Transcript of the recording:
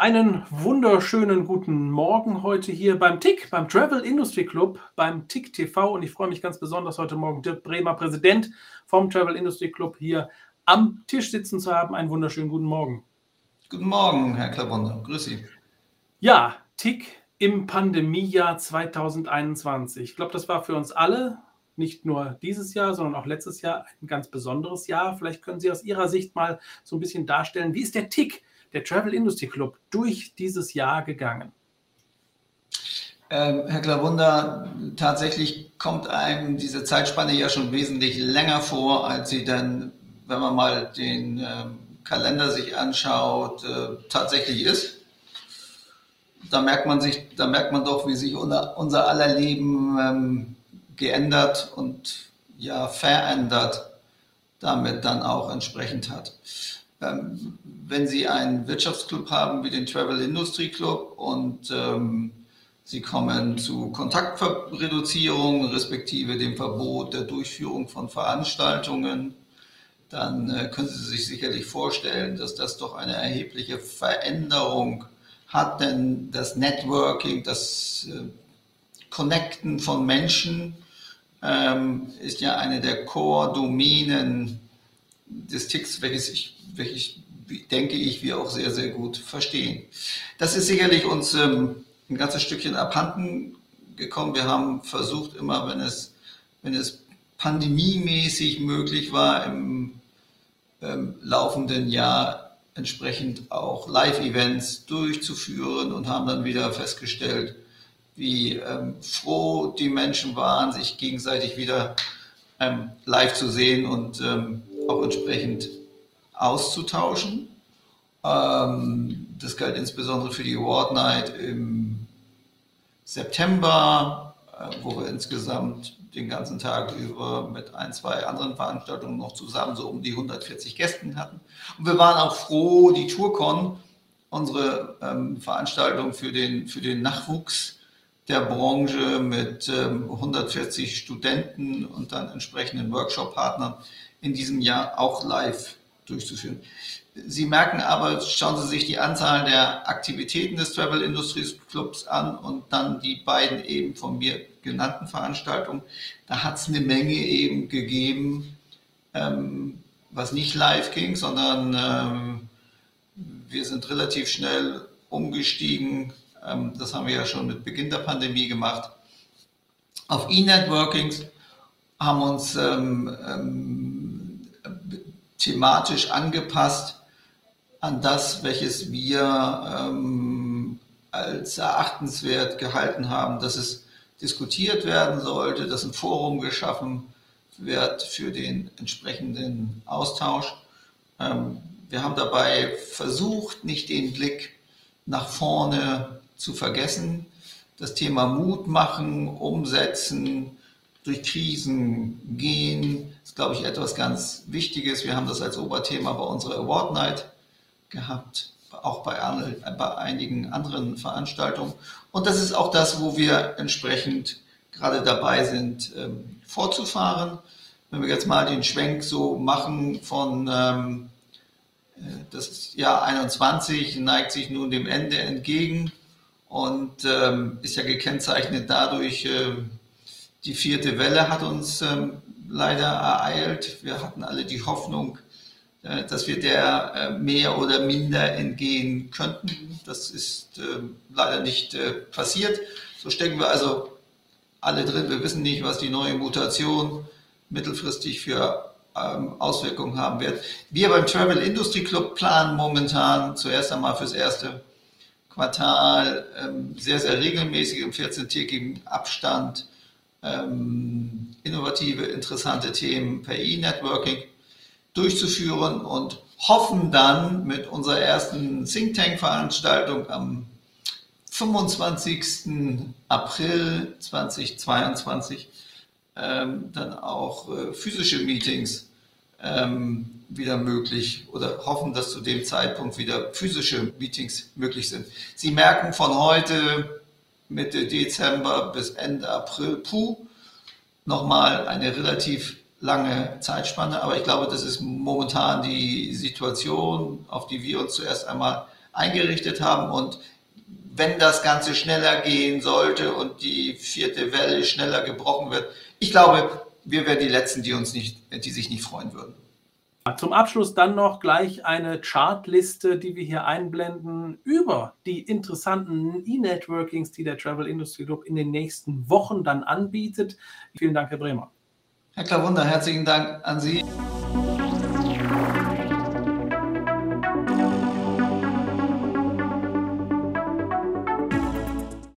Einen wunderschönen guten Morgen heute hier beim TIC, beim Travel Industry Club, beim TIC TV. Und ich freue mich ganz besonders, heute Morgen Dirk Bremer, Präsident vom Travel Industry Club, hier am Tisch sitzen zu haben. Einen wunderschönen guten Morgen. Guten Morgen, Herr Klabonder. Grüß Sie. Ja, TIC im Pandemiejahr 2021. Ich glaube, das war für uns alle, nicht nur dieses Jahr, sondern auch letztes Jahr ein ganz besonderes Jahr. Vielleicht können Sie aus Ihrer Sicht mal so ein bisschen darstellen, wie ist der TIC der Travel Industry Club durch dieses Jahr gegangen? Ähm, Herr Klavunder, tatsächlich kommt einem diese Zeitspanne ja schon wesentlich länger vor, als sie dann, wenn man mal den ähm, Kalender sich anschaut, äh, tatsächlich ist. Da merkt man sich, da merkt man doch, wie sich unser, unser aller Leben ähm, geändert und ja verändert damit dann auch entsprechend hat. Ähm, wenn Sie einen Wirtschaftsclub haben wie den Travel Industry Club und ähm, Sie kommen zu Kontaktreduzierung respektive dem Verbot der Durchführung von Veranstaltungen, dann äh, können Sie sich sicherlich vorstellen, dass das doch eine erhebliche Veränderung hat, denn das Networking, das äh, Connecten von Menschen ähm, ist ja eine der Core-Domänen des Ticks, welches ich, welches denke ich, wir auch sehr, sehr gut verstehen. Das ist sicherlich uns ähm, ein ganzes Stückchen abhanden gekommen. Wir haben versucht, immer, wenn es, wenn es pandemiemäßig möglich war, im ähm, laufenden Jahr entsprechend auch Live-Events durchzuführen und haben dann wieder festgestellt, wie ähm, froh die Menschen waren, sich gegenseitig wieder ähm, live zu sehen und ähm, auch entsprechend auszutauschen. Ähm, das galt insbesondere für die Award Night im September, äh, wo wir insgesamt den ganzen Tag über mit ein, zwei anderen Veranstaltungen noch zusammen so um die 140 Gästen hatten. Und wir waren auch froh, die Tourcon, unsere ähm, Veranstaltung für den, für den Nachwuchs der Branche mit ähm, 140 Studenten und dann entsprechenden Workshop-Partnern in diesem Jahr auch live durchzuführen. Sie merken aber, schauen Sie sich die Anzahl der Aktivitäten des Travel Industries Clubs an und dann die beiden eben von mir genannten Veranstaltungen. Da hat es eine Menge eben gegeben, ähm, was nicht live ging, sondern ähm, wir sind relativ schnell umgestiegen. Ähm, das haben wir ja schon mit Beginn der Pandemie gemacht. Auf E-Networkings haben uns ähm, ähm, thematisch angepasst an das, welches wir ähm, als erachtenswert gehalten haben, dass es diskutiert werden sollte, dass ein Forum geschaffen wird für den entsprechenden Austausch. Ähm, wir haben dabei versucht, nicht den Blick nach vorne zu vergessen, das Thema Mut machen, umsetzen, durch Krisen gehen, ist, glaube ich, etwas ganz Wichtiges. Wir haben das als Oberthema bei unserer Award Night gehabt, auch bei, bei einigen anderen Veranstaltungen. Und das ist auch das, wo wir entsprechend gerade dabei sind, ähm, fortzufahren. Wenn wir jetzt mal den Schwenk so machen von ähm, äh, das Jahr 21 neigt sich nun dem Ende entgegen und ähm, ist ja gekennzeichnet dadurch, äh, die vierte Welle hat uns ähm, leider ereilt. Wir hatten alle die Hoffnung, äh, dass wir der äh, mehr oder minder entgehen könnten. Das ist äh, leider nicht äh, passiert. So stecken wir also alle drin. Wir wissen nicht, was die neue Mutation mittelfristig für ähm, Auswirkungen haben wird. Wir beim Travel Industry Club planen momentan zuerst einmal fürs erste Quartal ähm, sehr, sehr regelmäßig im 14-tägigen Abstand ähm, innovative, interessante Themen per E-Networking durchzuführen und hoffen dann mit unserer ersten Think Tank-Veranstaltung am 25. April 2022 ähm, dann auch äh, physische Meetings ähm, wieder möglich oder hoffen, dass zu dem Zeitpunkt wieder physische Meetings möglich sind. Sie merken von heute Mitte Dezember bis Ende April, puh, nochmal eine relativ lange Zeitspanne. Aber ich glaube, das ist momentan die Situation, auf die wir uns zuerst einmal eingerichtet haben. Und wenn das Ganze schneller gehen sollte und die vierte Welle schneller gebrochen wird, ich glaube, wir wären die Letzten, die uns nicht, die sich nicht freuen würden. Zum Abschluss dann noch gleich eine Chartliste, die wir hier einblenden über die interessanten E-Networkings, die der Travel Industry Group in den nächsten Wochen dann anbietet. Vielen Dank, Herr Bremer. Herr Klavunder, herzlichen Dank an Sie.